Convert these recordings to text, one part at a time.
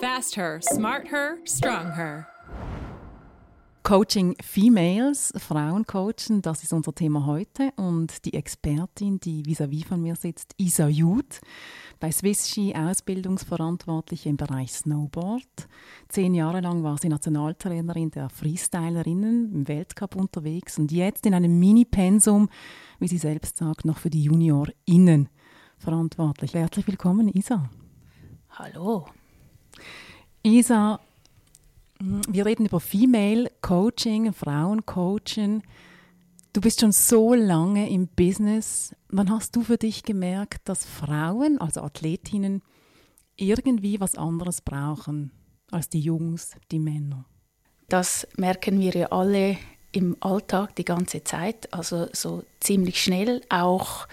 Fast her, smart her, strong her. Coaching Females, Frauen coachen, das ist unser Thema heute. Und die Expertin, die vis-à-vis -vis von mir sitzt, Isa Jud, bei Swiss Ski Ausbildungsverantwortliche im Bereich Snowboard. Zehn Jahre lang war sie Nationaltrainerin der Freestylerinnen im Weltcup unterwegs und jetzt in einem Mini-Pensum, wie sie selbst sagt, noch für die JuniorInnen verantwortlich. Herzlich willkommen, Isa. Hallo. Isa, wir reden über Female Coaching, Frauencoaching. Du bist schon so lange im Business. Wann hast du für dich gemerkt, dass Frauen, also Athletinnen, irgendwie was anderes brauchen als die Jungs, die Männer? Das merken wir ja alle im Alltag die ganze Zeit, also so ziemlich schnell auch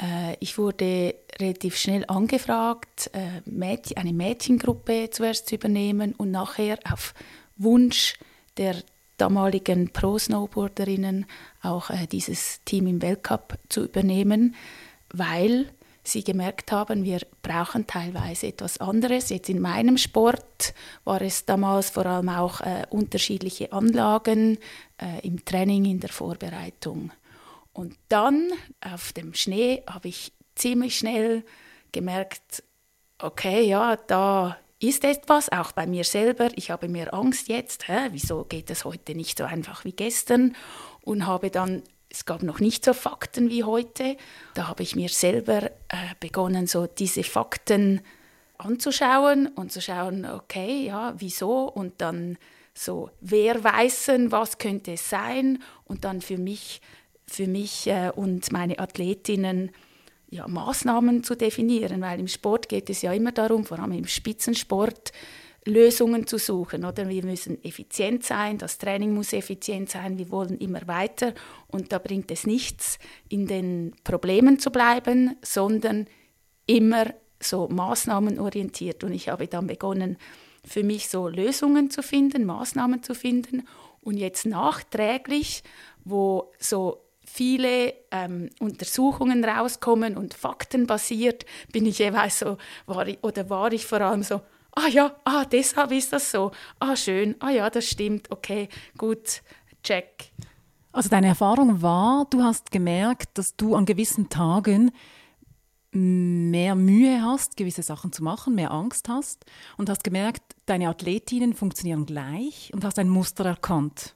äh, ich wurde relativ schnell angefragt, äh, eine Mädchengruppe zuerst zu übernehmen und nachher auf Wunsch der damaligen Pro-Snowboarderinnen auch äh, dieses Team im Weltcup zu übernehmen, weil sie gemerkt haben, wir brauchen teilweise etwas anderes. Jetzt in meinem Sport war es damals vor allem auch äh, unterschiedliche Anlagen äh, im Training, in der Vorbereitung. Und dann auf dem Schnee habe ich ziemlich schnell gemerkt, okay, ja, da ist etwas, auch bei mir selber. Ich habe mir Angst jetzt, hä, wieso geht es heute nicht so einfach wie gestern? Und habe dann, es gab noch nicht so Fakten wie heute, da habe ich mir selber äh, begonnen, so diese Fakten anzuschauen und zu schauen, okay, ja, wieso? Und dann so, wer weiß, was könnte es sein? Und dann für mich für mich äh, und meine Athletinnen ja, Maßnahmen zu definieren, weil im Sport geht es ja immer darum, vor allem im Spitzensport, Lösungen zu suchen. Oder wir müssen effizient sein, das Training muss effizient sein, wir wollen immer weiter und da bringt es nichts, in den Problemen zu bleiben, sondern immer so maßnahmenorientiert. Und ich habe dann begonnen, für mich so Lösungen zu finden, Maßnahmen zu finden und jetzt nachträglich, wo so viele ähm, Untersuchungen rauskommen und faktenbasiert bin ich jeweils so, war ich, oder war ich vor allem so, ah ja, ah, deshalb ist das so, ah schön, ah ja, das stimmt, okay, gut, check. Also deine Erfahrung war, du hast gemerkt, dass du an gewissen Tagen mehr Mühe hast, gewisse Sachen zu machen, mehr Angst hast und hast gemerkt, deine Athletinnen funktionieren gleich und hast ein Muster erkannt.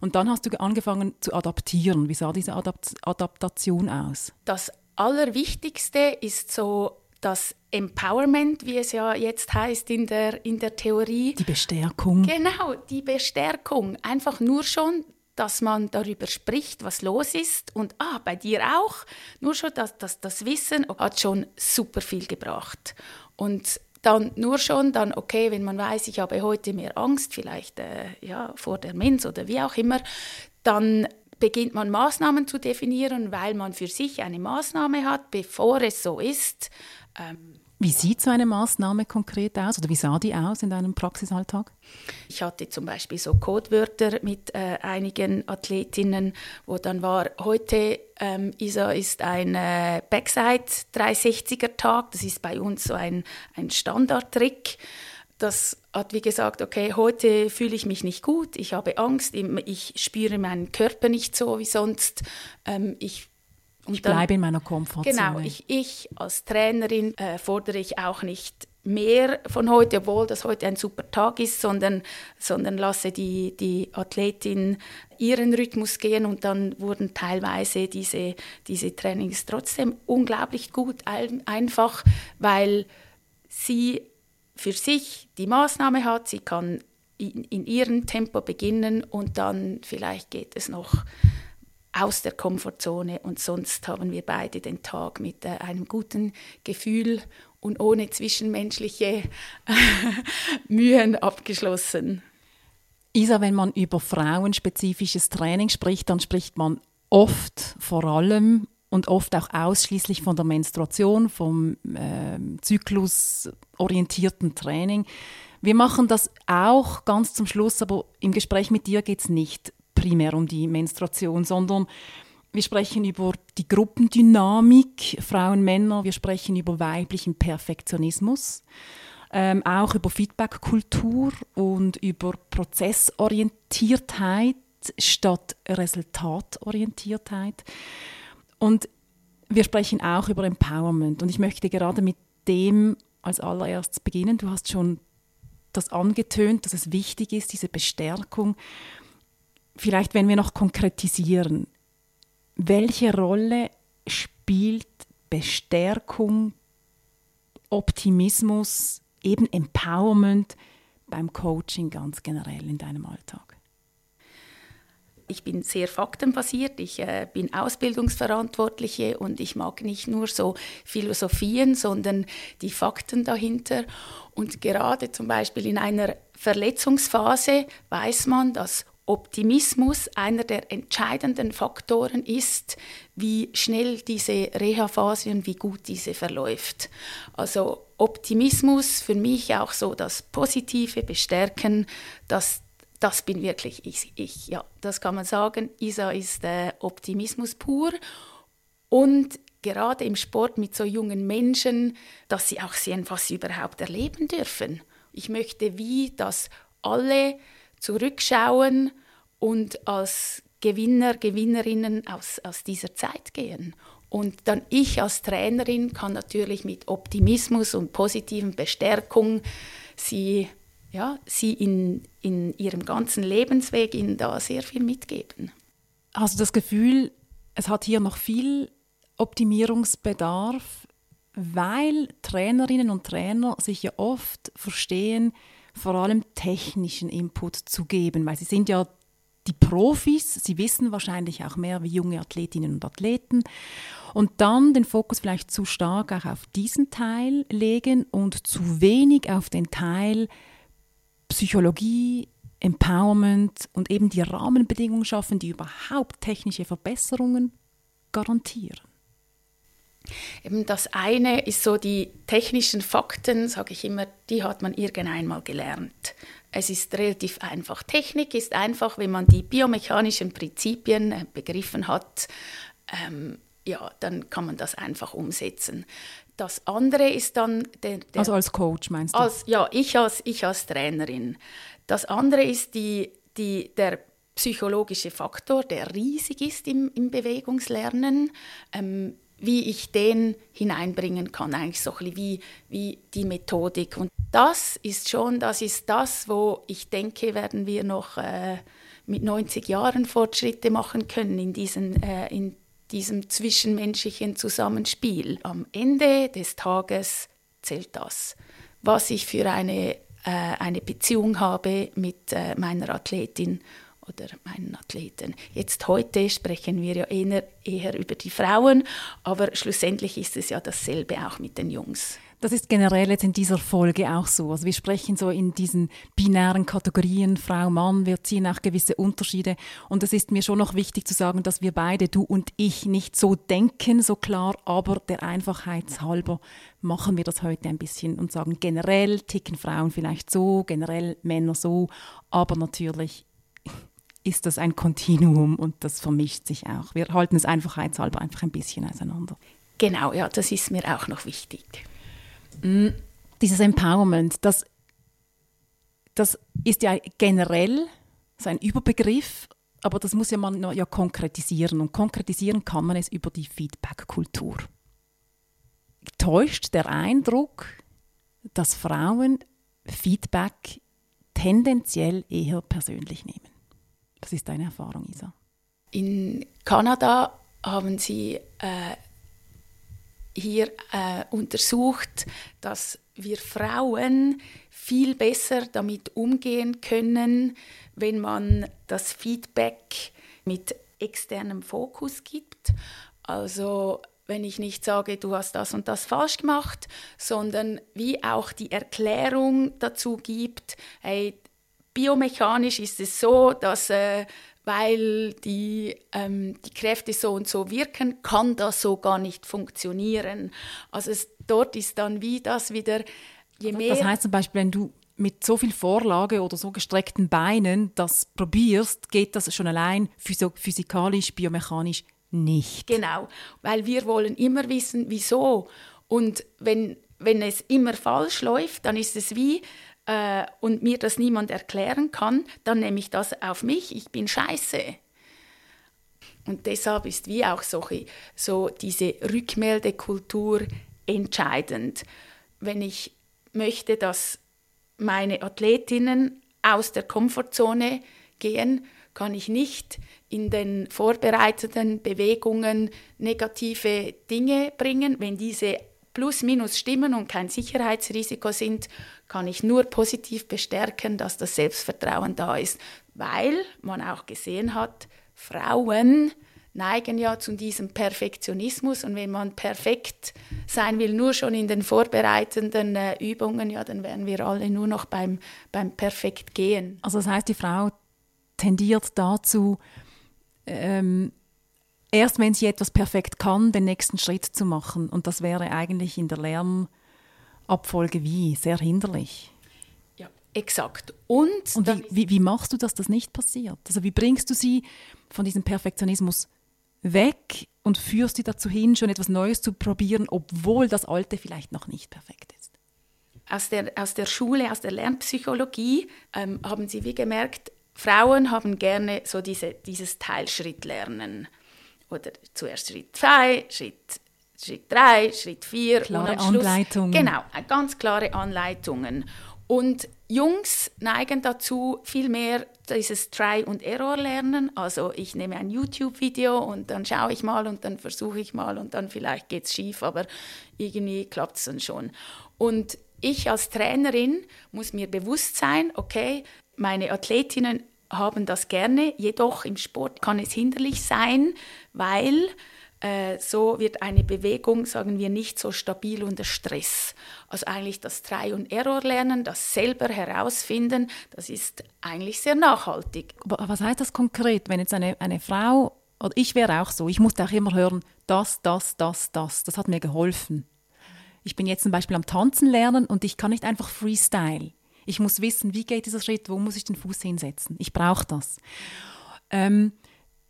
Und dann hast du angefangen zu adaptieren. Wie sah diese Adapt Adaptation aus? Das Allerwichtigste ist so das Empowerment, wie es ja jetzt heißt in der, in der Theorie. Die Bestärkung. Genau, die Bestärkung. Einfach nur schon, dass man darüber spricht, was los ist. Und ah, bei dir auch. Nur schon das, das, das Wissen hat schon super viel gebracht. Und dann nur schon dann, okay, wenn man weiß, ich habe heute mehr Angst, vielleicht äh, ja, vor der Mens oder wie auch immer, dann beginnt man Maßnahmen zu definieren, weil man für sich eine Maßnahme hat, bevor es so ist. Ähm, wie sieht so eine Maßnahme konkret aus? Oder wie sah die aus in deinem Praxisalltag? Ich hatte zum Beispiel so Codewörter mit äh, einigen Athletinnen, wo dann war, heute ähm, Isa ist ein äh, Backside 360er Tag, das ist bei uns so ein, ein Standardtrick. Das hat wie gesagt, okay, heute fühle ich mich nicht gut, ich habe Angst, ich spüre meinen Körper nicht so wie sonst, ähm, ich ich bleibe in meiner Komfortzone. Genau, ich, ich als Trainerin äh, fordere ich auch nicht mehr von heute, obwohl das heute ein super Tag ist, sondern, sondern lasse die, die Athletin ihren Rhythmus gehen und dann wurden teilweise diese, diese Trainings trotzdem unglaublich gut, einfach weil sie für sich die Maßnahme hat, sie kann in, in ihrem Tempo beginnen und dann vielleicht geht es noch aus der Komfortzone und sonst haben wir beide den Tag mit äh, einem guten Gefühl und ohne zwischenmenschliche Mühen abgeschlossen. Isa, wenn man über frauenspezifisches Training spricht, dann spricht man oft vor allem und oft auch ausschließlich von der Menstruation, vom äh, zyklusorientierten Training. Wir machen das auch ganz zum Schluss, aber im Gespräch mit dir geht es nicht primär um die Menstruation, sondern wir sprechen über die Gruppendynamik Frauen, Männer, wir sprechen über weiblichen Perfektionismus. ähm, auch über Feedback-Kultur und über Prozessorientiertheit statt Resultatorientiertheit. Und wir sprechen auch über Empowerment. Und ich möchte gerade mit dem als allererstes beginnen. Du hast schon das angetönt, dass es wichtig ist, diese Bestärkung. Vielleicht, wenn wir noch konkretisieren, welche Rolle spielt Bestärkung, Optimismus, eben Empowerment beim Coaching ganz generell in deinem Alltag? ich bin sehr faktenbasiert, ich äh, bin Ausbildungsverantwortliche und ich mag nicht nur so Philosophien, sondern die Fakten dahinter. Und gerade zum Beispiel in einer Verletzungsphase weiß man, dass Optimismus einer der entscheidenden Faktoren ist, wie schnell diese Reha-Phase und wie gut diese verläuft. Also Optimismus für mich auch so das positive Bestärken, dass das bin wirklich ich, ich. Ja, das kann man sagen. Isa ist äh, Optimismus pur und gerade im Sport mit so jungen Menschen, dass sie auch sehen, was sie überhaupt erleben dürfen. Ich möchte wie, dass alle zurückschauen und als Gewinner, Gewinnerinnen aus, aus dieser Zeit gehen. Und dann ich als Trainerin kann natürlich mit Optimismus und positiven Bestärkung sie ja, sie in, in ihrem ganzen Lebensweg ihnen da sehr viel mitgeben. Hast du das Gefühl, es hat hier noch viel Optimierungsbedarf, weil Trainerinnen und Trainer sich ja oft verstehen, vor allem technischen Input zu geben, weil sie sind ja die Profis, sie wissen wahrscheinlich auch mehr wie junge Athletinnen und Athleten und dann den Fokus vielleicht zu stark auch auf diesen Teil legen und zu wenig auf den Teil Psychologie, Empowerment und eben die Rahmenbedingungen schaffen, die überhaupt technische Verbesserungen garantieren. Eben das eine ist so die technischen Fakten, sage ich immer, die hat man irgendeinmal gelernt. Es ist relativ einfach. Technik ist einfach, wenn man die biomechanischen Prinzipien äh, begriffen hat, ähm, ja, dann kann man das einfach umsetzen. Das andere ist dann... Der, der, also als Coach meinst du? Als, ja, ich als, ich als Trainerin. Das andere ist die, die, der psychologische Faktor, der riesig ist im, im Bewegungslernen. Ähm, wie ich den hineinbringen kann, eigentlich so ein wie, wie die Methodik. Und das ist schon, das ist das, wo ich denke, werden wir noch äh, mit 90 Jahren Fortschritte machen können in diesen, äh, in diesem zwischenmenschlichen Zusammenspiel. Am Ende des Tages zählt das, was ich für eine, äh, eine Beziehung habe mit äh, meiner Athletin oder meinen Athleten. Jetzt heute sprechen wir ja eher, eher über die Frauen, aber schlussendlich ist es ja dasselbe auch mit den Jungs. Das ist generell jetzt in dieser Folge auch so. Also wir sprechen so in diesen binären Kategorien Frau, Mann. Wir ziehen auch gewisse Unterschiede. Und es ist mir schon noch wichtig zu sagen, dass wir beide, du und ich, nicht so denken, so klar, aber der Einfachheit halber machen wir das heute ein bisschen und sagen, generell ticken Frauen vielleicht so, generell Männer so, aber natürlich ist das ein Kontinuum und das vermischt sich auch. Wir halten es einfachheitshalber einfach ein bisschen auseinander. Genau, ja, das ist mir auch noch wichtig. Mm, dieses Empowerment, das, das ist ja generell so ein Überbegriff, aber das muss ja man ja konkretisieren. Und konkretisieren kann man es über die Feedback-Kultur. Täuscht der Eindruck, dass Frauen Feedback tendenziell eher persönlich nehmen? Was ist deine Erfahrung, Isa? In Kanada haben sie äh, hier äh, untersucht, dass wir Frauen viel besser damit umgehen können, wenn man das Feedback mit externem Fokus gibt. Also wenn ich nicht sage, du hast das und das falsch gemacht, sondern wie auch die Erklärung dazu gibt, hey, biomechanisch ist es so, dass äh, weil die, ähm, die Kräfte so und so wirken, kann das so gar nicht funktionieren. Also es, dort ist dann wie das wieder, je mehr... Das heißt zum Beispiel, wenn du mit so viel Vorlage oder so gestreckten Beinen das probierst, geht das schon allein physikalisch, biomechanisch nicht. Genau, weil wir wollen immer wissen, wieso. Und wenn wenn es immer falsch läuft, dann ist es wie, äh, und mir das niemand erklären kann, dann nehme ich das auf mich, ich bin scheiße. Und deshalb ist wie auch so, so diese Rückmeldekultur entscheidend. Wenn ich möchte, dass meine Athletinnen aus der Komfortzone gehen, kann ich nicht in den vorbereiteten Bewegungen negative Dinge bringen. Wenn diese plus minus stimmen und kein Sicherheitsrisiko sind, kann ich nur positiv bestärken, dass das Selbstvertrauen da ist, weil man auch gesehen hat, Frauen neigen ja zu diesem Perfektionismus und wenn man perfekt sein will, nur schon in den vorbereitenden äh, Übungen, ja, dann wären wir alle nur noch beim, beim perfekt gehen. Also das heißt, die Frau tendiert dazu, ähm, erst wenn sie etwas perfekt kann, den nächsten Schritt zu machen. Und das wäre eigentlich in der Lernabfolge wie sehr hinderlich. Ja, exakt. Und, Und wie, wie, wie machst du, dass das nicht passiert? Also wie bringst du sie von diesem Perfektionismus weg und führst sie dazu hin, schon etwas Neues zu probieren, obwohl das Alte vielleicht noch nicht perfekt ist? Aus der, aus der Schule, aus der Lernpsychologie ähm, haben sie wie gemerkt, Frauen haben gerne so diese, dieses Teilschrittlernen. Oder zuerst Schritt 2, Schritt, Schritt 3, Schritt 4. Klare Anleitungen. Genau, ganz klare Anleitungen. Und Jungs neigen dazu, viel mehr dieses Try- und Error-Lernen. Also ich nehme ein YouTube-Video und dann schaue ich mal und dann versuche ich mal und dann vielleicht geht es schief, aber irgendwie klappt es dann schon. Und ich als Trainerin muss mir bewusst sein, okay, meine Athletinnen haben das gerne, jedoch im Sport kann es hinderlich sein, weil äh, so wird eine Bewegung, sagen wir, nicht so stabil unter Stress. Also eigentlich das Try- und Error-Lernen, das selber herausfinden, das ist eigentlich sehr nachhaltig. Aber was heißt das konkret, wenn jetzt eine, eine Frau, oder ich wäre auch so, ich musste auch immer hören, das, das, das, das, das hat mir geholfen. Ich bin jetzt zum Beispiel am Tanzen lernen und ich kann nicht einfach Freestyle. Ich muss wissen, wie geht dieser Schritt, wo muss ich den Fuß hinsetzen. Ich brauche das. Ähm,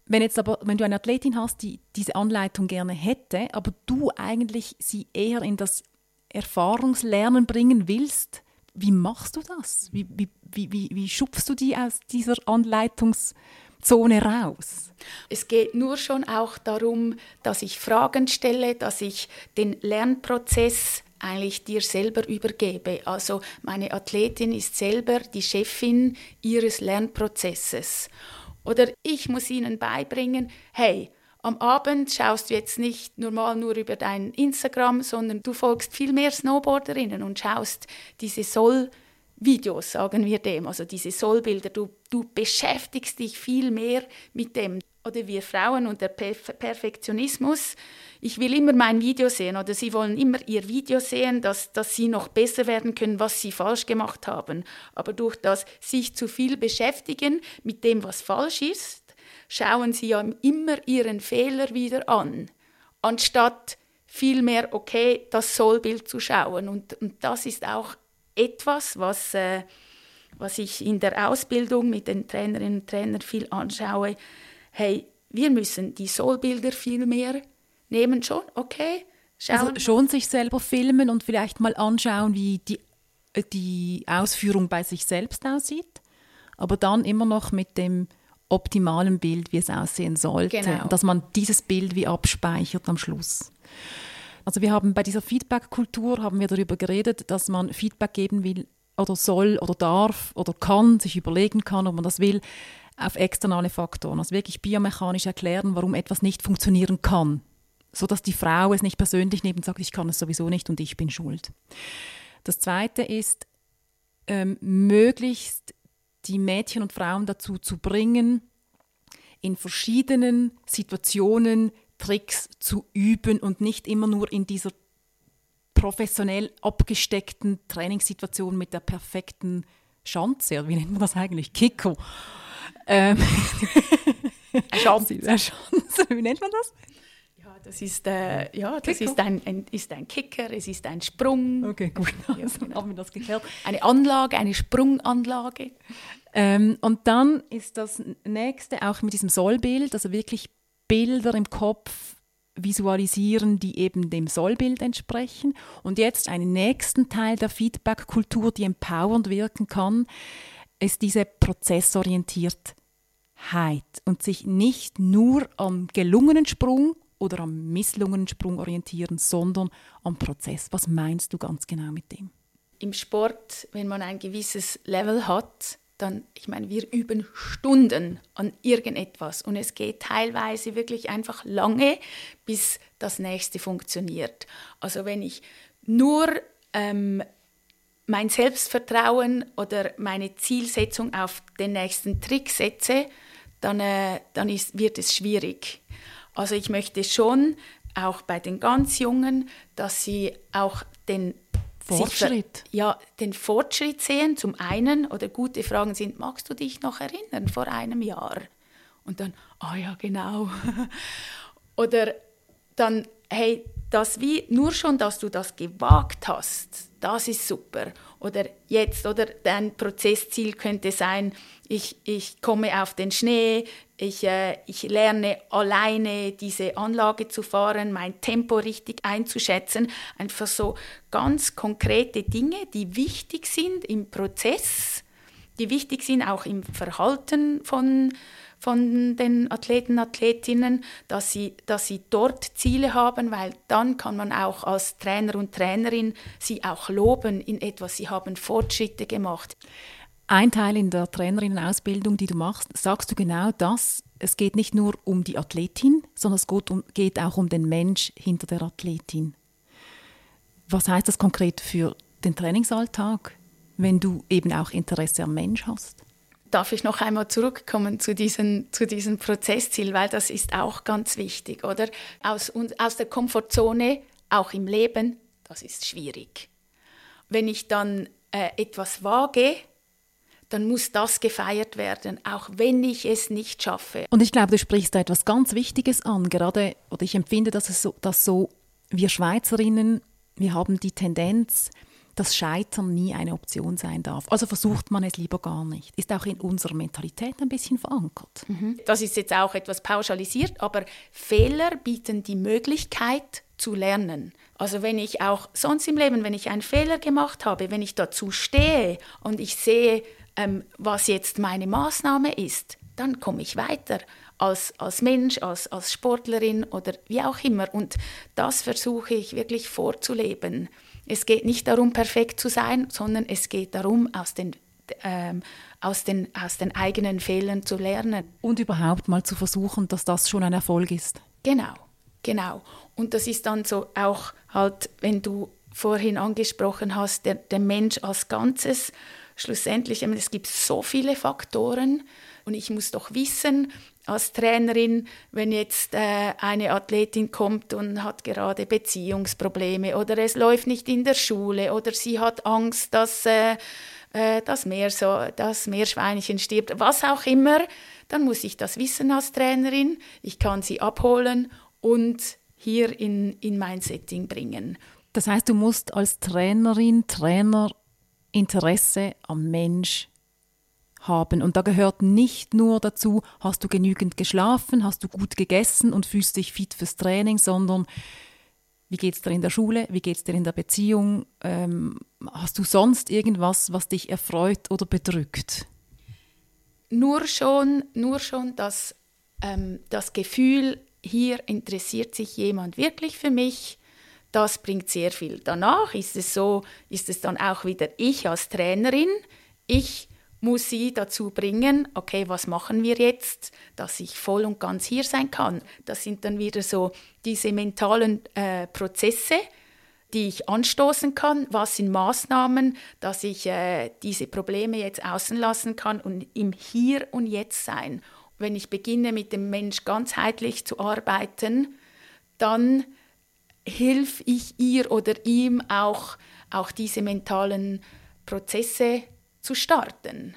wenn jetzt aber, wenn du eine Athletin hast, die diese Anleitung gerne hätte, aber du eigentlich sie eher in das Erfahrungslernen bringen willst, wie machst du das? Wie, wie, wie, wie, schubst du die aus dieser Anleitungszone raus? Es geht nur schon auch darum, dass ich Fragen stelle, dass ich den Lernprozess eigentlich dir selber übergebe. Also meine Athletin ist selber die Chefin ihres Lernprozesses. Oder ich muss ihnen beibringen, hey, am Abend schaust du jetzt nicht normal nur über dein Instagram, sondern du folgst viel mehr Snowboarderinnen und schaust diese Soll-Videos, sagen wir dem, also diese Sollbilder. Du, du beschäftigst dich viel mehr mit dem oder wir Frauen und der Perfektionismus. Ich will immer mein Video sehen oder sie wollen immer ihr Video sehen, dass, dass sie noch besser werden können, was sie falsch gemacht haben. Aber durch das sich zu viel beschäftigen mit dem, was falsch ist, schauen sie ja immer ihren Fehler wieder an, anstatt vielmehr, okay, das Sollbild zu schauen. Und, und das ist auch etwas, was, äh, was ich in der Ausbildung mit den Trainerinnen und Trainern viel anschaue hey, wir müssen die Soulbilder viel mehr nehmen schon, okay. Schauen. Also schon sich selber filmen und vielleicht mal anschauen, wie die, die Ausführung bei sich selbst aussieht, aber dann immer noch mit dem optimalen Bild, wie es aussehen sollte. Genau. Und dass man dieses Bild wie abspeichert am Schluss. Also wir haben bei dieser Feedback-Kultur haben wir darüber geredet, dass man Feedback geben will oder soll oder darf oder kann, sich überlegen kann, ob man das will, auf externe Faktoren. Also wirklich biomechanisch erklären, warum etwas nicht funktionieren kann. So dass die Frau es nicht persönlich nimmt und sagt, ich kann es sowieso nicht und ich bin schuld. Das zweite ist, ähm, möglichst die Mädchen und Frauen dazu zu bringen, in verschiedenen Situationen Tricks zu üben und nicht immer nur in dieser professionell abgesteckten Trainingssituation mit der perfekten Schanze, wie nennt man das eigentlich? Kiko ähm, Chance. Wie nennt man das? Das ist, äh, ja, das ist ein, ein, ist ein Kicker, es ist ein Sprung. Okay, gut, also genau. haben wir das geklärt. Eine Anlage, eine Sprunganlage. Ähm, und dann ist das nächste auch mit diesem Sollbild, also wirklich Bilder im Kopf visualisieren, die eben dem Sollbild entsprechen. Und jetzt einen nächsten Teil der Feedback-Kultur, die empowernd wirken kann, ist diese Prozessorientiertheit und sich nicht nur am gelungenen Sprung oder am misslungenen Sprung orientieren, sondern am Prozess. Was meinst du ganz genau mit dem? Im Sport, wenn man ein gewisses Level hat, dann, ich meine, wir üben Stunden an irgendetwas und es geht teilweise wirklich einfach lange, bis das nächste funktioniert. Also wenn ich nur ähm, mein Selbstvertrauen oder meine Zielsetzung auf den nächsten Trick setze, dann, äh, dann ist, wird es schwierig. Also ich möchte schon auch bei den ganz Jungen, dass sie auch den Fortschritt. Sich, ja, den Fortschritt sehen, zum einen, oder gute Fragen sind, magst du dich noch erinnern vor einem Jahr? Und dann, ah oh ja, genau. oder dann, hey, das wie, nur schon, dass du das gewagt hast, das ist super. Oder jetzt, oder dein Prozessziel könnte sein, ich, ich komme auf den Schnee, ich, äh, ich lerne alleine diese Anlage zu fahren, mein Tempo richtig einzuschätzen. Einfach so ganz konkrete Dinge, die wichtig sind im Prozess, die wichtig sind auch im Verhalten von, von den Athleten, Athletinnen, dass sie, dass sie dort Ziele haben, weil dann kann man auch als Trainer und Trainerin sie auch loben in etwas. Sie haben Fortschritte gemacht. Ein Teil in der Trainerinnenausbildung, die du machst, sagst du genau das. Es geht nicht nur um die Athletin, sondern es geht, um, geht auch um den Mensch hinter der Athletin. Was heißt das konkret für den Trainingsalltag, wenn du eben auch Interesse am Mensch hast? Darf ich noch einmal zurückkommen zu diesem, zu diesem Prozessziel, weil das ist auch ganz wichtig, oder? Aus, aus der Komfortzone, auch im Leben, das ist schwierig. Wenn ich dann äh, etwas wage, dann muss das gefeiert werden, auch wenn ich es nicht schaffe. Und ich glaube, du sprichst da etwas ganz Wichtiges an, gerade, oder ich empfinde, dass es so, dass so wir Schweizerinnen, wir haben die Tendenz, dass Scheitern nie eine Option sein darf. Also versucht man es lieber gar nicht. Ist auch in unserer Mentalität ein bisschen verankert. Mhm. Das ist jetzt auch etwas pauschalisiert, aber Fehler bieten die Möglichkeit zu lernen. Also wenn ich auch sonst im Leben, wenn ich einen Fehler gemacht habe, wenn ich dazu stehe und ich sehe, ähm, was jetzt meine Maßnahme ist, dann komme ich weiter als, als Mensch, als, als Sportlerin oder wie auch immer. Und das versuche ich wirklich vorzuleben. Es geht nicht darum, perfekt zu sein, sondern es geht darum, aus den, ähm, aus den, aus den eigenen Fehlern zu lernen. Und überhaupt mal zu versuchen, dass das schon ein Erfolg ist. Genau, genau. Und das ist dann so auch halt, wenn du vorhin angesprochen hast, der, der Mensch als Ganzes, schlussendlich, es gibt so viele Faktoren und ich muss doch wissen, als Trainerin, wenn jetzt äh, eine Athletin kommt und hat gerade Beziehungsprobleme oder es läuft nicht in der Schule oder sie hat Angst, dass äh, äh das, Meer so, das Meerschweinchen stirbt, was auch immer, dann muss ich das wissen als Trainerin. Ich kann sie abholen und hier in, in mein Setting bringen. Das heißt, du musst als Trainerin, Trainer Interesse am Mensch haben. Und da gehört nicht nur dazu, hast du genügend geschlafen, hast du gut gegessen und fühlst dich fit fürs Training, sondern wie geht es dir in der Schule, wie geht es dir in der Beziehung, ähm, hast du sonst irgendwas, was dich erfreut oder bedrückt? Nur schon, nur schon das, ähm, das Gefühl, hier interessiert sich jemand wirklich für mich, das bringt sehr viel. Danach ist es so, ist es dann auch wieder ich als Trainerin. Ich muss sie dazu bringen, okay, was machen wir jetzt, dass ich voll und ganz hier sein kann. Das sind dann wieder so diese mentalen äh, Prozesse, die ich anstoßen kann. Was sind Maßnahmen, dass ich äh, diese Probleme jetzt außen lassen kann und im Hier und Jetzt sein. Wenn ich beginne, mit dem Mensch ganzheitlich zu arbeiten, dann hilf ich ihr oder ihm auch, auch diese mentalen Prozesse zu starten.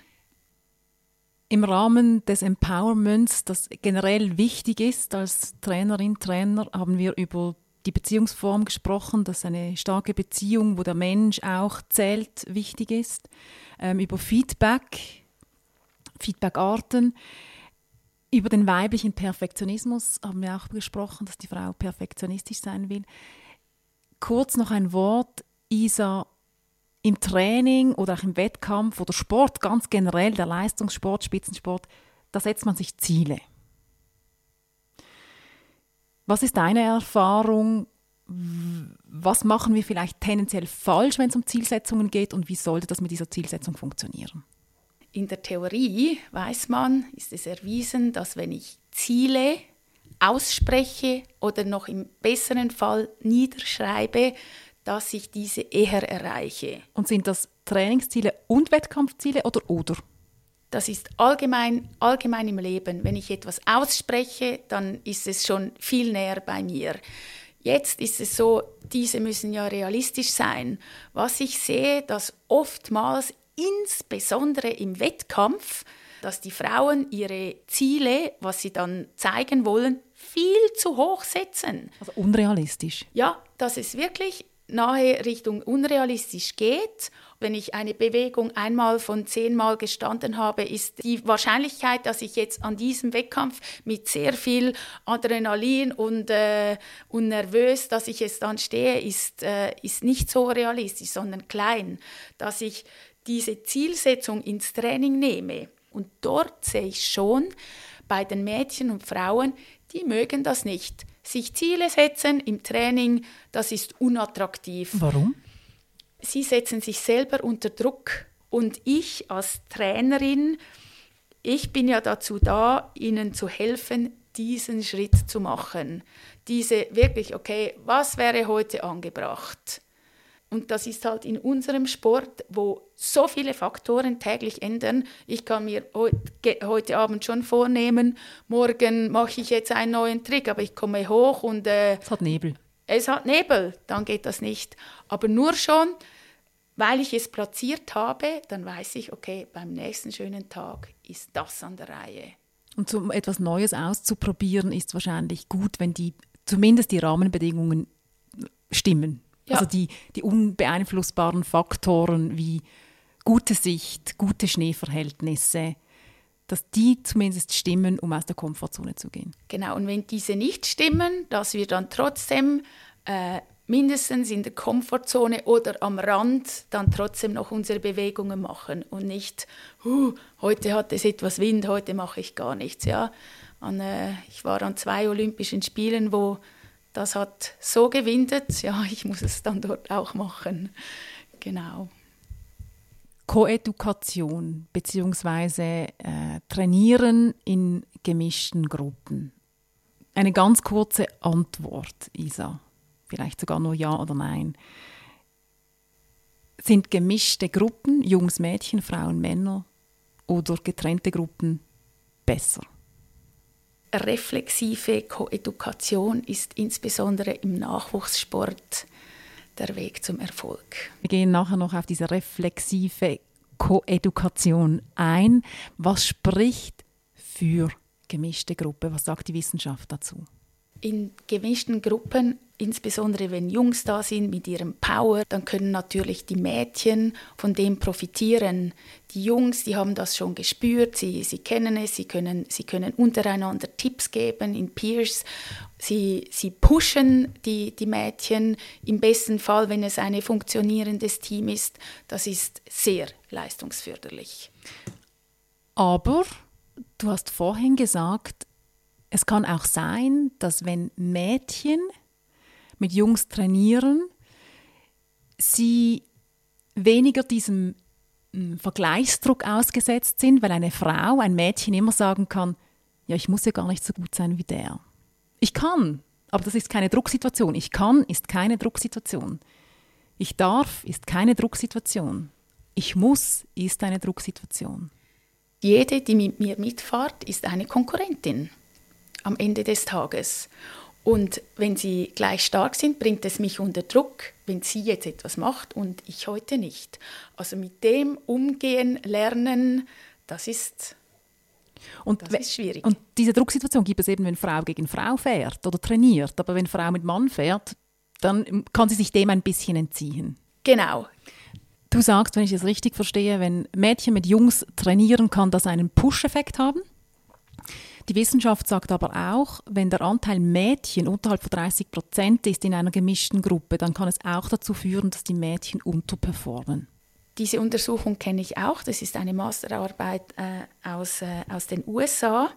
Im Rahmen des Empowerments, das generell wichtig ist als Trainerin, Trainer, haben wir über die Beziehungsform gesprochen, dass eine starke Beziehung, wo der Mensch auch zählt, wichtig ist. Ähm, über Feedback, Feedbackarten. Über den weiblichen Perfektionismus haben wir auch gesprochen, dass die Frau perfektionistisch sein will. Kurz noch ein Wort, Isa, im Training oder auch im Wettkampf oder Sport ganz generell, der Leistungssport, Spitzensport, da setzt man sich Ziele. Was ist deine Erfahrung? Was machen wir vielleicht tendenziell falsch, wenn es um Zielsetzungen geht und wie sollte das mit dieser Zielsetzung funktionieren? In der Theorie weiß man, ist es erwiesen, dass wenn ich Ziele ausspreche oder noch im besseren Fall niederschreibe, dass ich diese eher erreiche. Und sind das Trainingsziele und Wettkampfziele oder oder? Das ist allgemein, allgemein im Leben. Wenn ich etwas ausspreche, dann ist es schon viel näher bei mir. Jetzt ist es so, diese müssen ja realistisch sein. Was ich sehe, dass oftmals, insbesondere im Wettkampf, dass die Frauen ihre Ziele, was sie dann zeigen wollen, viel zu hoch setzen. Also unrealistisch. Ja, dass es wirklich nahe Richtung unrealistisch geht. Wenn ich eine Bewegung einmal von zehnmal gestanden habe, ist die Wahrscheinlichkeit, dass ich jetzt an diesem Wettkampf mit sehr viel Adrenalin und, äh, und nervös, dass ich es dann stehe, ist, äh, ist nicht so realistisch, sondern klein. Dass ich diese Zielsetzung ins Training nehme. Und dort sehe ich schon bei den Mädchen und Frauen, die mögen das nicht sich Ziele setzen im Training, das ist unattraktiv. Warum? Sie setzen sich selber unter Druck und ich als Trainerin, ich bin ja dazu da, ihnen zu helfen, diesen Schritt zu machen. Diese wirklich, okay, was wäre heute angebracht? Und das ist halt in unserem Sport, wo so viele Faktoren täglich ändern. Ich kann mir heute Abend schon vornehmen, morgen mache ich jetzt einen neuen Trick, aber ich komme hoch und... Äh, es hat Nebel. Es hat Nebel, dann geht das nicht. Aber nur schon, weil ich es platziert habe, dann weiß ich, okay, beim nächsten schönen Tag ist das an der Reihe. Und um etwas Neues auszuprobieren, ist wahrscheinlich gut, wenn die zumindest die Rahmenbedingungen stimmen. Ja. Also die, die unbeeinflussbaren Faktoren wie gute Sicht, gute Schneeverhältnisse, dass die zumindest stimmen, um aus der Komfortzone zu gehen. Genau, und wenn diese nicht stimmen, dass wir dann trotzdem äh, mindestens in der Komfortzone oder am Rand dann trotzdem noch unsere Bewegungen machen und nicht, uh, heute hat es etwas Wind, heute mache ich gar nichts. Ja? Und, äh, ich war an zwei Olympischen Spielen, wo das hat so gewindet, ja, ich muss es dann dort auch machen. Genau. Koedukation bzw. Äh, Trainieren in gemischten Gruppen. Eine ganz kurze Antwort, Isa. Vielleicht sogar nur Ja oder Nein. Sind gemischte Gruppen, Jungs, Mädchen, Frauen, Männer oder getrennte Gruppen besser? Reflexive Koedukation ist insbesondere im Nachwuchssport der Weg zum Erfolg. Wir gehen nachher noch auf diese reflexive Koedukation ein. Was spricht für gemischte Gruppe? Was sagt die Wissenschaft dazu? In gemischten Gruppen insbesondere wenn Jungs da sind mit ihrem Power, dann können natürlich die Mädchen von dem profitieren. Die Jungs, die haben das schon gespürt, sie, sie kennen es, sie können, sie können untereinander Tipps geben in Peers. Sie, sie pushen die, die Mädchen im besten Fall, wenn es ein funktionierendes Team ist. Das ist sehr leistungsförderlich. Aber du hast vorhin gesagt, es kann auch sein, dass wenn Mädchen mit Jungs trainieren, sie weniger diesem hm, Vergleichsdruck ausgesetzt sind, weil eine Frau, ein Mädchen immer sagen kann, ja, ich muss ja gar nicht so gut sein wie der. Ich kann, aber das ist keine Drucksituation. Ich kann ist keine Drucksituation. Ich darf ist keine Drucksituation. Ich muss ist eine Drucksituation. Jede, die mit mir mitfahrt, ist eine Konkurrentin am Ende des Tages. Und wenn sie gleich stark sind, bringt es mich unter Druck, wenn sie jetzt etwas macht und ich heute nicht. Also mit dem umgehen, lernen, das ist, und, das ist schwierig. Und diese Drucksituation gibt es eben, wenn Frau gegen Frau fährt oder trainiert. Aber wenn Frau mit Mann fährt, dann kann sie sich dem ein bisschen entziehen. Genau. Du sagst, wenn ich es richtig verstehe, wenn Mädchen mit Jungs trainieren, kann das einen Push-Effekt haben. Die Wissenschaft sagt aber auch, wenn der Anteil Mädchen unterhalb von 30 Prozent ist in einer gemischten Gruppe, dann kann es auch dazu führen, dass die Mädchen unterperformen. Diese Untersuchung kenne ich auch. Das ist eine Masterarbeit äh, aus, äh, aus den USA.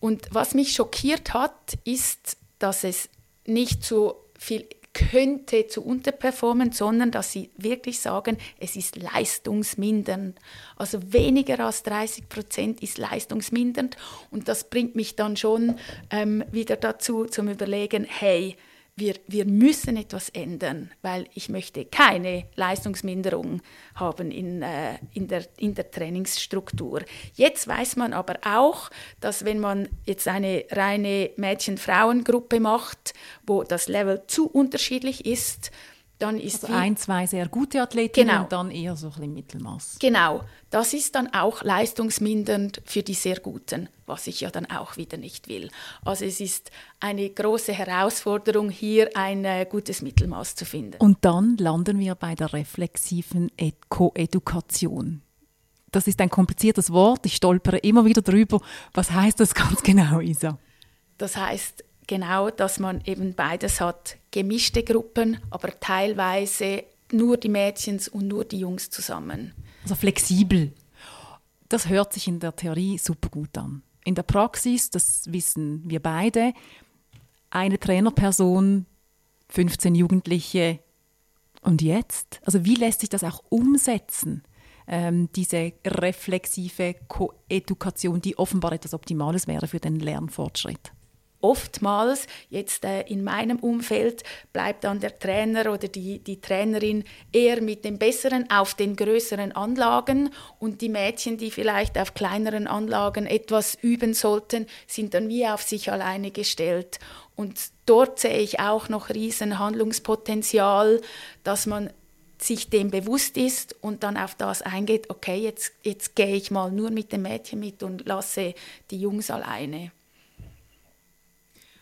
Und was mich schockiert hat, ist, dass es nicht so viel könnte zu unterperformen, sondern dass sie wirklich sagen, es ist leistungsmindernd. Also weniger als 30 Prozent ist leistungsmindernd und das bringt mich dann schon ähm, wieder dazu zum Überlegen, hey, wir, wir müssen etwas ändern, weil ich möchte keine Leistungsminderung haben in, äh, in, der, in der Trainingsstruktur. Jetzt weiß man aber auch, dass wenn man jetzt eine reine Mädchen-Frauen-Gruppe macht, wo das Level zu unterschiedlich ist, dann ist also ein, zwei sehr gute Athletinnen genau. und dann eher so ein bisschen Mittelmaß. Genau, das ist dann auch leistungsmindernd für die sehr Guten, was ich ja dann auch wieder nicht will. Also es ist eine große Herausforderung, hier ein äh, gutes Mittelmaß zu finden. Und dann landen wir bei der reflexiven Koedukation. Das ist ein kompliziertes Wort, ich stolpere immer wieder drüber. Was heißt das ganz genau, Isa? Das heißt, genau, dass man eben beides hat, gemischte Gruppen, aber teilweise nur die Mädchens und nur die Jungs zusammen. Also flexibel. Das hört sich in der Theorie super gut an. In der Praxis, das wissen wir beide, eine Trainerperson, 15 Jugendliche und jetzt? Also wie lässt sich das auch umsetzen? Ähm, diese reflexive Koedukation, die offenbar etwas Optimales wäre für den Lernfortschritt oftmals, jetzt äh, in meinem Umfeld, bleibt dann der Trainer oder die, die Trainerin eher mit dem Besseren auf den größeren Anlagen und die Mädchen, die vielleicht auf kleineren Anlagen etwas üben sollten, sind dann wie auf sich alleine gestellt. Und dort sehe ich auch noch riesen Handlungspotenzial, dass man sich dem bewusst ist und dann auf das eingeht, okay, jetzt, jetzt gehe ich mal nur mit dem Mädchen mit und lasse die Jungs alleine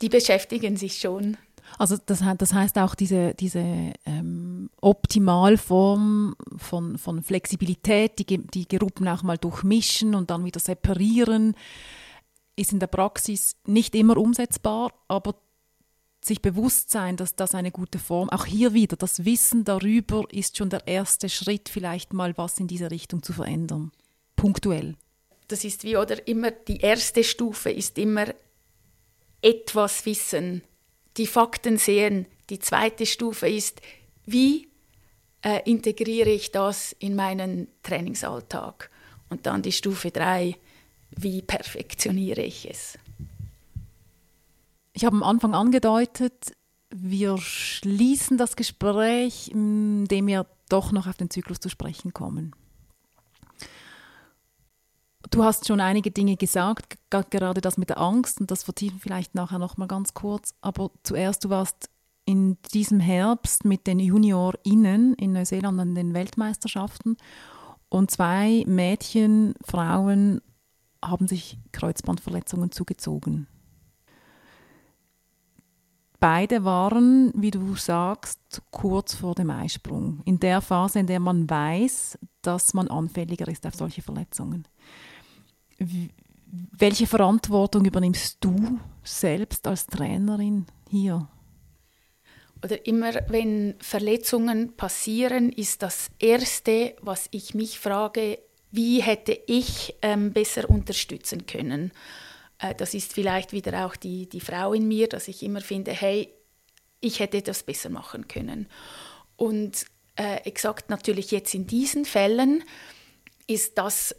die beschäftigen sich schon. Also das, das heißt auch diese, diese ähm, Optimalform von, von Flexibilität, die, die Gruppen auch mal durchmischen und dann wieder separieren, ist in der Praxis nicht immer umsetzbar, aber sich bewusst sein, dass das eine gute Form, auch hier wieder, das Wissen darüber ist schon der erste Schritt, vielleicht mal was in diese Richtung zu verändern. Punktuell. Das ist wie, oder immer die erste Stufe ist immer etwas wissen, die Fakten sehen. Die zweite Stufe ist, wie äh, integriere ich das in meinen Trainingsalltag? Und dann die Stufe drei, wie perfektioniere ich es? Ich habe am Anfang angedeutet, wir schließen das Gespräch, indem wir doch noch auf den Zyklus zu sprechen kommen. Du hast schon einige Dinge gesagt, gerade das mit der Angst und das vertiefen vielleicht nachher noch mal ganz kurz. Aber zuerst, du warst in diesem Herbst mit den JuniorInnen in Neuseeland an den Weltmeisterschaften und zwei Mädchen, Frauen haben sich Kreuzbandverletzungen zugezogen. Beide waren, wie du sagst, kurz vor dem Eisprung, in der Phase, in der man weiß, dass man anfälliger ist auf solche Verletzungen welche Verantwortung übernimmst du selbst als Trainerin hier? Oder immer wenn Verletzungen passieren, ist das Erste, was ich mich frage, wie hätte ich ähm, besser unterstützen können? Äh, das ist vielleicht wieder auch die, die Frau in mir, dass ich immer finde, hey, ich hätte das besser machen können. Und äh, exakt natürlich jetzt in diesen Fällen ist das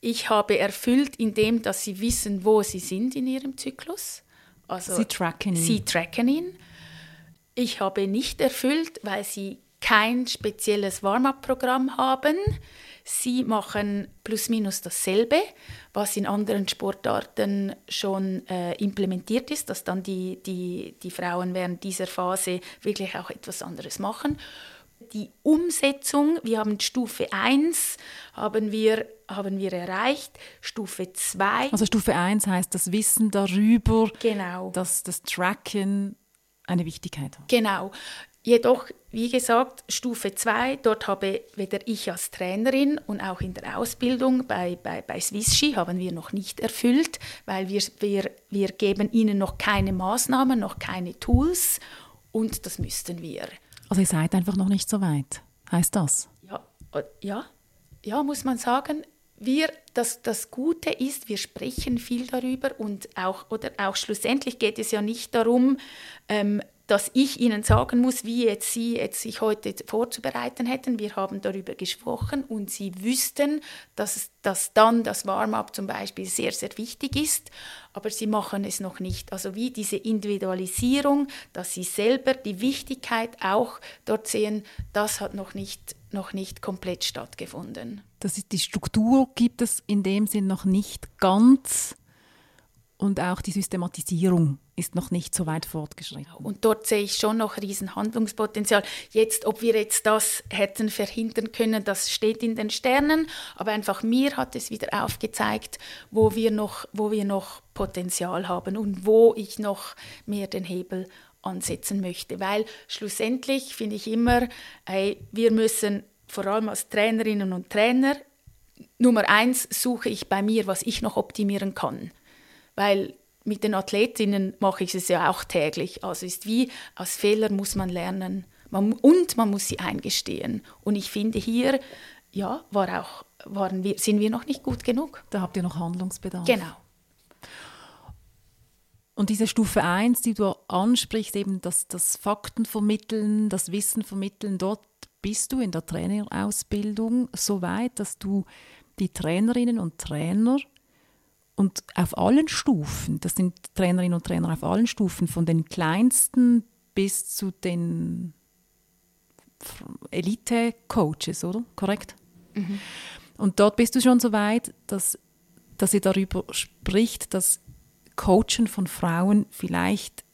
ich habe erfüllt, indem dass sie wissen, wo sie sind in ihrem Zyklus. Also sie tracken ihn. Sie tracken ihn. Ich habe nicht erfüllt, weil sie kein spezielles Warm-up-Programm haben. Sie machen plus minus dasselbe, was in anderen Sportarten schon äh, implementiert ist, dass dann die, die, die Frauen während dieser Phase wirklich auch etwas anderes machen. Die Umsetzung, wir haben Stufe 1, haben wir haben wir erreicht. Stufe 2. Also Stufe 1 heißt das Wissen darüber, genau. dass das Tracken eine Wichtigkeit hat. Genau. Jedoch, wie gesagt, Stufe 2, dort habe weder ich als Trainerin und auch in der Ausbildung bei, bei, bei Swissski haben wir noch nicht erfüllt, weil wir, wir, wir geben ihnen noch keine Maßnahmen, noch keine Tools und das müssten wir. Also ihr seid einfach noch nicht so weit, heißt das? Ja, äh, ja, ja muss man sagen. Wir, das, das Gute ist, wir sprechen viel darüber und auch, oder auch schlussendlich geht es ja nicht darum, ähm, dass ich Ihnen sagen muss, wie jetzt Sie jetzt sich heute vorzubereiten hätten. Wir haben darüber gesprochen und Sie wüssten, dass, dass dann das Warm-up zum Beispiel sehr, sehr wichtig ist, aber Sie machen es noch nicht. Also wie diese Individualisierung, dass Sie selber die Wichtigkeit auch dort sehen, das hat noch nicht, noch nicht komplett stattgefunden. Das ist die Struktur gibt es in dem Sinn noch nicht ganz und auch die Systematisierung ist noch nicht so weit fortgeschritten. Und dort sehe ich schon noch riesen Handlungspotenzial. Jetzt, ob wir jetzt das hätten verhindern können, das steht in den Sternen, aber einfach mir hat es wieder aufgezeigt, wo wir noch, wo wir noch Potenzial haben und wo ich noch mehr den Hebel ansetzen möchte, weil schlussendlich finde ich immer, hey, wir müssen vor allem als Trainerinnen und Trainer Nummer eins suche ich bei mir, was ich noch optimieren kann weil mit den Athletinnen mache ich es ja auch täglich. Also ist wie, aus Fehlern muss man lernen man, und man muss sie eingestehen. Und ich finde hier, ja, war auch, waren wir, sind wir noch nicht gut genug. Da habt ihr noch Handlungsbedarf. Genau. Und diese Stufe 1, die du ansprichst, eben das, das Fakten vermitteln, das Wissen vermitteln, dort bist du in der Trainerausbildung so weit, dass du die Trainerinnen und Trainer und auf allen Stufen, das sind Trainerinnen und Trainer auf allen Stufen, von den kleinsten bis zu den Elite-Coaches, oder? Korrekt? Mhm. Und dort bist du schon so weit, dass, dass ihr darüber spricht, dass Coachen von Frauen vielleicht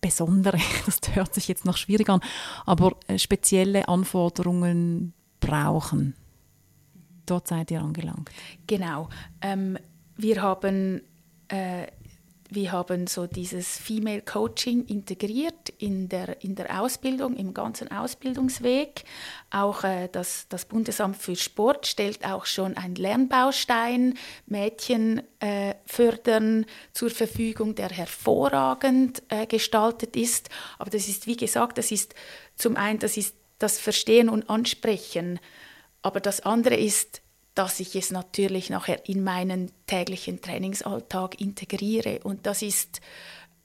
besondere, das hört sich jetzt noch schwierig an, aber äh, spezielle Anforderungen brauchen. Dort seid ihr angelangt. Genau. Ähm, wir haben, äh, wir haben so dieses Female Coaching integriert in der, in der Ausbildung, im ganzen Ausbildungsweg. Auch äh, das, das Bundesamt für Sport stellt auch schon einen Lernbaustein, Mädchen äh, fördern zur Verfügung, der hervorragend äh, gestaltet ist. Aber das ist, wie gesagt, das ist zum einen, das ist das Verstehen und Ansprechen. Aber das andere ist dass ich es natürlich nachher in meinen täglichen Trainingsalltag integriere. Und das ist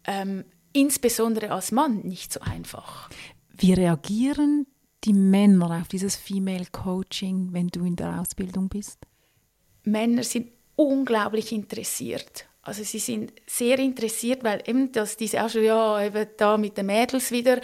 ähm, insbesondere als Mann nicht so einfach. Wie reagieren die Männer auf dieses Female Coaching, wenn du in der Ausbildung bist? Männer sind unglaublich interessiert. Also sie sind sehr interessiert, weil eben das, diese auch schon, ja, eben da mit den Mädels wieder,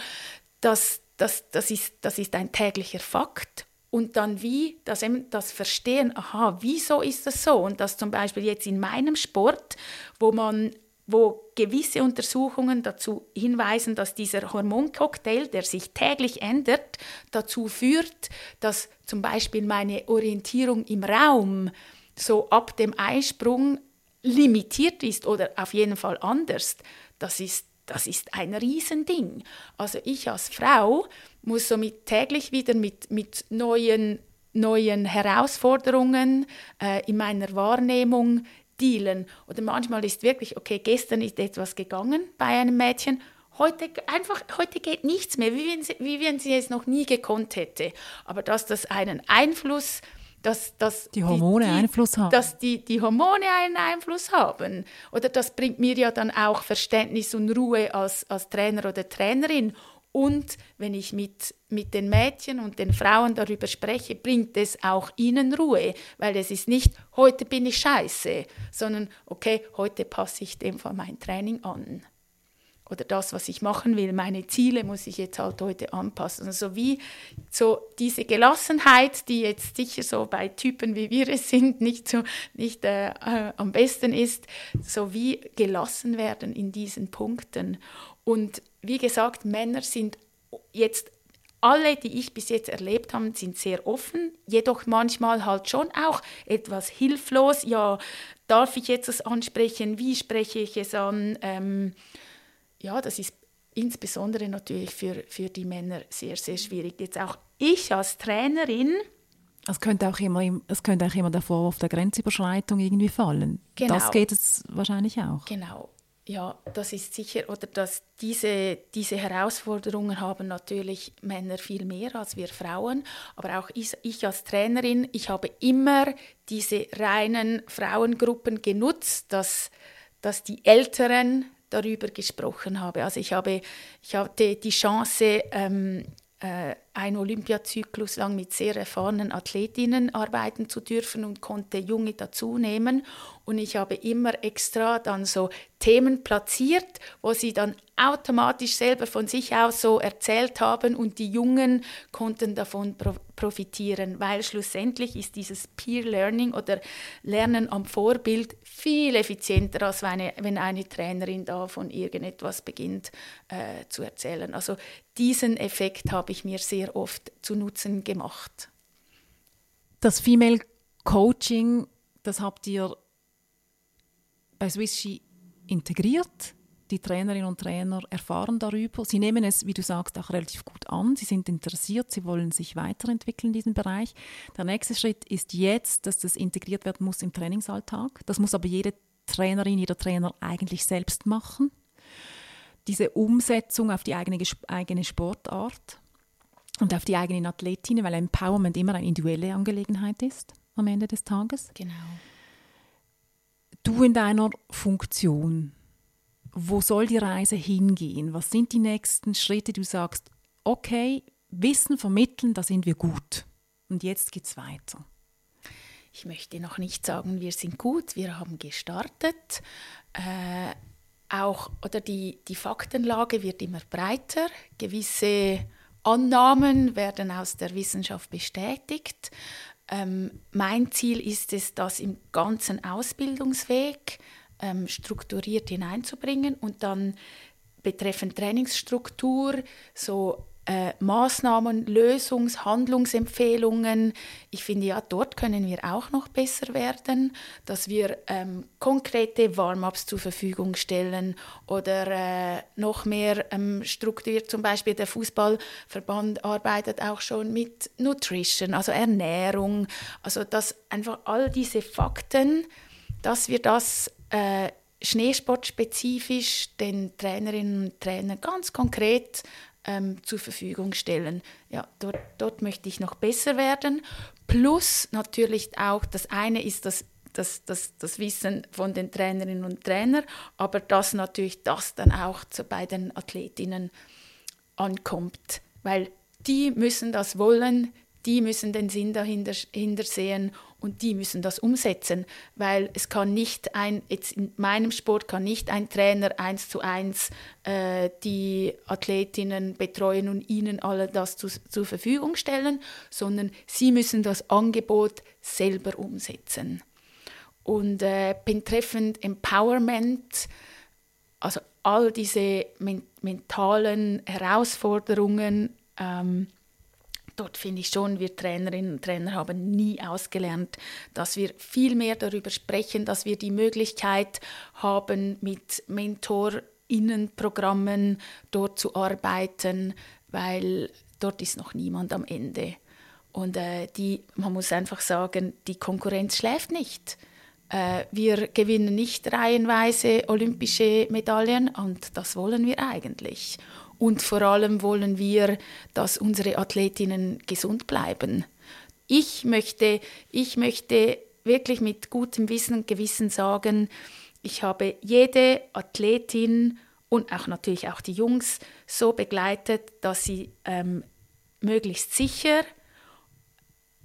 das, das, das, ist, das ist ein täglicher Fakt und dann wie das, das Verstehen, aha, wieso ist das so? Und das zum Beispiel jetzt in meinem Sport, wo man wo gewisse Untersuchungen dazu hinweisen, dass dieser Hormoncocktail, der sich täglich ändert, dazu führt, dass zum Beispiel meine Orientierung im Raum so ab dem Eisprung limitiert ist oder auf jeden Fall anders. Das ist das ist ein Riesending. Also ich als Frau muss somit täglich wieder mit, mit neuen, neuen Herausforderungen äh, in meiner Wahrnehmung dealen. Oder manchmal ist wirklich, okay, gestern ist etwas gegangen bei einem Mädchen, heute einfach, heute geht nichts mehr, wie wenn sie, wie wenn sie es noch nie gekonnt hätte. Aber dass das einen Einfluss hat, dass, dass die Hormone die, die, Einfluss haben. Dass die, die Hormone einen Einfluss haben. Oder das bringt mir ja dann auch Verständnis und Ruhe als, als Trainer oder Trainerin. Und wenn ich mit, mit den Mädchen und den Frauen darüber spreche, bringt es auch ihnen Ruhe, weil es ist nicht, heute bin ich scheiße, sondern, okay, heute passe ich dem von mein Training an oder das, was ich machen will, meine Ziele muss ich jetzt halt heute anpassen. Also wie so diese Gelassenheit, die jetzt sicher so bei Typen wie wir es sind, nicht, so, nicht äh, äh, am besten ist, so wie gelassen werden in diesen Punkten. Und wie gesagt, Männer sind jetzt alle, die ich bis jetzt erlebt habe, sind sehr offen, jedoch manchmal halt schon auch etwas hilflos. Ja, darf ich jetzt das ansprechen? Wie spreche ich es an? Ähm, ja, das ist insbesondere natürlich für, für die Männer sehr, sehr schwierig. Jetzt auch ich als Trainerin. Es könnte auch immer, es könnte auch immer der Vorwurf der Grenzüberschreitung irgendwie fallen. Genau. Das geht es wahrscheinlich auch. Genau. Ja, das ist sicher, oder dass diese, diese Herausforderungen haben natürlich Männer viel mehr als wir Frauen. Aber auch ich, ich als Trainerin, ich habe immer diese reinen Frauengruppen genutzt, dass, dass die Älteren darüber gesprochen haben. Also ich, habe, ich hatte die Chance, ähm, äh, einen Olympiazyklus lang mit sehr erfahrenen Athletinnen arbeiten zu dürfen und konnte Junge dazu nehmen. Und ich habe immer extra dann so Themen platziert, wo sie dann automatisch selber von sich aus so erzählt haben und die Jungen konnten davon profitieren, weil schlussendlich ist dieses Peer Learning oder Lernen am Vorbild viel effizienter, als wenn eine, wenn eine Trainerin da von irgendetwas beginnt äh, zu erzählen. Also diesen Effekt habe ich mir sehr oft zu Nutzen gemacht. Das Female Coaching, das habt ihr bei Swissi integriert. Die Trainerinnen und Trainer erfahren darüber. Sie nehmen es, wie du sagst, auch relativ gut an. Sie sind interessiert, sie wollen sich weiterentwickeln in diesem Bereich. Der nächste Schritt ist jetzt, dass das integriert werden muss im Trainingsalltag. Das muss aber jede Trainerin, jeder Trainer eigentlich selbst machen. Diese Umsetzung auf die eigene, eigene Sportart und auf die eigenen Athletinnen, weil Empowerment immer eine individuelle Angelegenheit ist am Ende des Tages. Genau du in deiner Funktion, wo soll die Reise hingehen? Was sind die nächsten Schritte? Du sagst, okay, Wissen vermitteln, da sind wir gut. Und jetzt geht es weiter. Ich möchte noch nicht sagen, wir sind gut, wir haben gestartet. Äh, auch, oder die, die Faktenlage wird immer breiter. Gewisse Annahmen werden aus der Wissenschaft bestätigt. Ähm, mein Ziel ist es, das im ganzen Ausbildungsweg ähm, strukturiert hineinzubringen und dann betreffend Trainingsstruktur so äh, Maßnahmen, Lösungs-, Handlungsempfehlungen. Ich finde ja, dort können wir auch noch besser werden, dass wir ähm, konkrete Warm-ups zur Verfügung stellen oder äh, noch mehr ähm, strukturiert. Zum Beispiel der Fußballverband arbeitet auch schon mit Nutrition, also Ernährung. Also dass einfach all diese Fakten, dass wir das äh, schneesportspezifisch den Trainerinnen und Trainern ganz konkret ähm, zur Verfügung stellen. Ja, dort, dort möchte ich noch besser werden. Plus natürlich auch, das eine ist das das, das, das Wissen von den Trainerinnen und Trainern, aber dass natürlich das dann auch zu, bei den Athletinnen ankommt, weil die müssen das wollen, die müssen den Sinn dahinter, dahinter sehen und die müssen das umsetzen, weil es kann nicht ein, jetzt in meinem Sport kann nicht ein Trainer eins zu eins äh, die Athletinnen betreuen und ihnen alle das zu, zur Verfügung stellen, sondern sie müssen das Angebot selber umsetzen. Und äh, betreffend Empowerment, also all diese men mentalen Herausforderungen, ähm, dort finde ich schon, wir Trainerinnen und Trainer haben nie ausgelernt, dass wir viel mehr darüber sprechen, dass wir die Möglichkeit haben, mit MentorInnenprogrammen dort zu arbeiten, weil dort ist noch niemand am Ende. Und äh, die, man muss einfach sagen, die Konkurrenz schläft nicht. Äh, wir gewinnen nicht reihenweise olympische Medaillen und das wollen wir eigentlich. Und vor allem wollen wir, dass unsere Athletinnen gesund bleiben. Ich möchte, ich möchte wirklich mit gutem Wissen und Gewissen sagen, ich habe jede Athletin und auch natürlich auch die Jungs so begleitet, dass sie ähm, möglichst sicher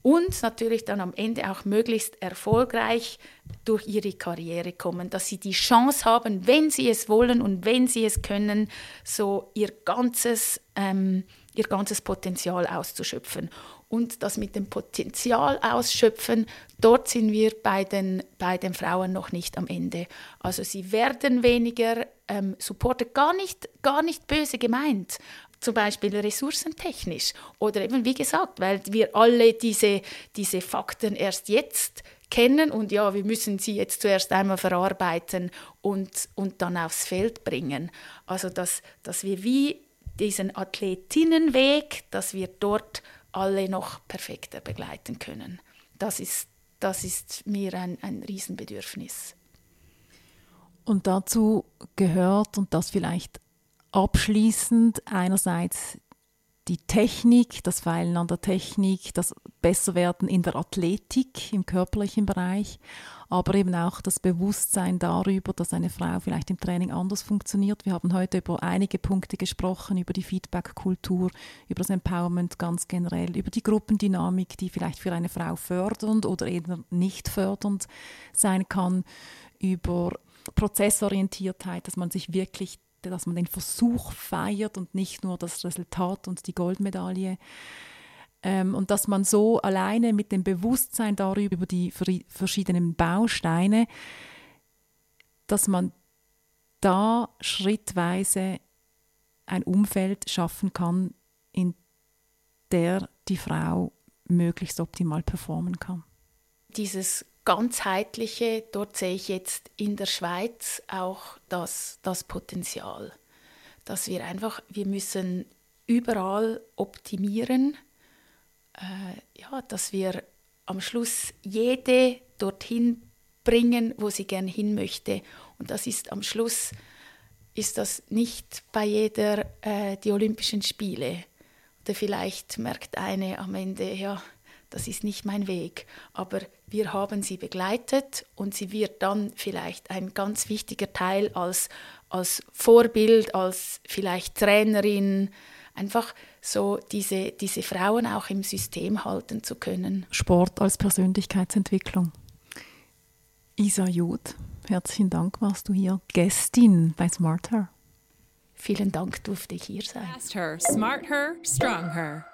und natürlich dann am Ende auch möglichst erfolgreich durch ihre Karriere kommen, dass sie die Chance haben, wenn sie es wollen und wenn sie es können, so ihr ganzes, ähm, ihr ganzes Potenzial auszuschöpfen. Und das mit dem Potenzial ausschöpfen, dort sind wir bei den, bei den Frauen noch nicht am Ende. Also sie werden weniger ähm, supported, gar nicht, gar nicht böse gemeint, zum Beispiel ressourcentechnisch oder eben wie gesagt, weil wir alle diese, diese Fakten erst jetzt kennen und ja, wir müssen sie jetzt zuerst einmal verarbeiten und, und dann aufs Feld bringen. Also dass, dass wir wie diesen Athletinnenweg, dass wir dort alle noch perfekter begleiten können. Das ist, das ist mir ein, ein Riesenbedürfnis. Und dazu gehört, und das vielleicht abschließend, einerseits die Technik, das Feilen an der Technik, das Besserwerden in der Athletik, im körperlichen Bereich, aber eben auch das Bewusstsein darüber, dass eine Frau vielleicht im Training anders funktioniert. Wir haben heute über einige Punkte gesprochen, über die Feedback-Kultur, über das Empowerment ganz generell, über die Gruppendynamik, die vielleicht für eine Frau fördernd oder eben nicht fördernd sein kann, über Prozessorientiertheit, dass man sich wirklich dass man den Versuch feiert und nicht nur das Resultat und die Goldmedaille. Ähm, und dass man so alleine mit dem Bewusstsein darüber, über die verschiedenen Bausteine, dass man da schrittweise ein Umfeld schaffen kann, in der die Frau möglichst optimal performen kann. Dieses ganzheitliche, dort sehe ich jetzt in der Schweiz auch das, das Potenzial, dass wir einfach, wir müssen überall optimieren, äh, ja, dass wir am Schluss jede dorthin bringen, wo sie gern hin möchte. Und das ist am Schluss, ist das nicht bei jeder äh, die Olympischen Spiele. Oder vielleicht merkt eine am Ende, ja, das ist nicht mein Weg. Aber wir haben sie begleitet und sie wird dann vielleicht ein ganz wichtiger Teil als, als Vorbild, als vielleicht Trainerin, einfach so diese, diese Frauen auch im System halten zu können. Sport als Persönlichkeitsentwicklung. Isa Jud, herzlichen Dank, warst du hier Gästin bei Smart Her. Vielen Dank, durfte ich hier sein. Fast her, smart her, strong her.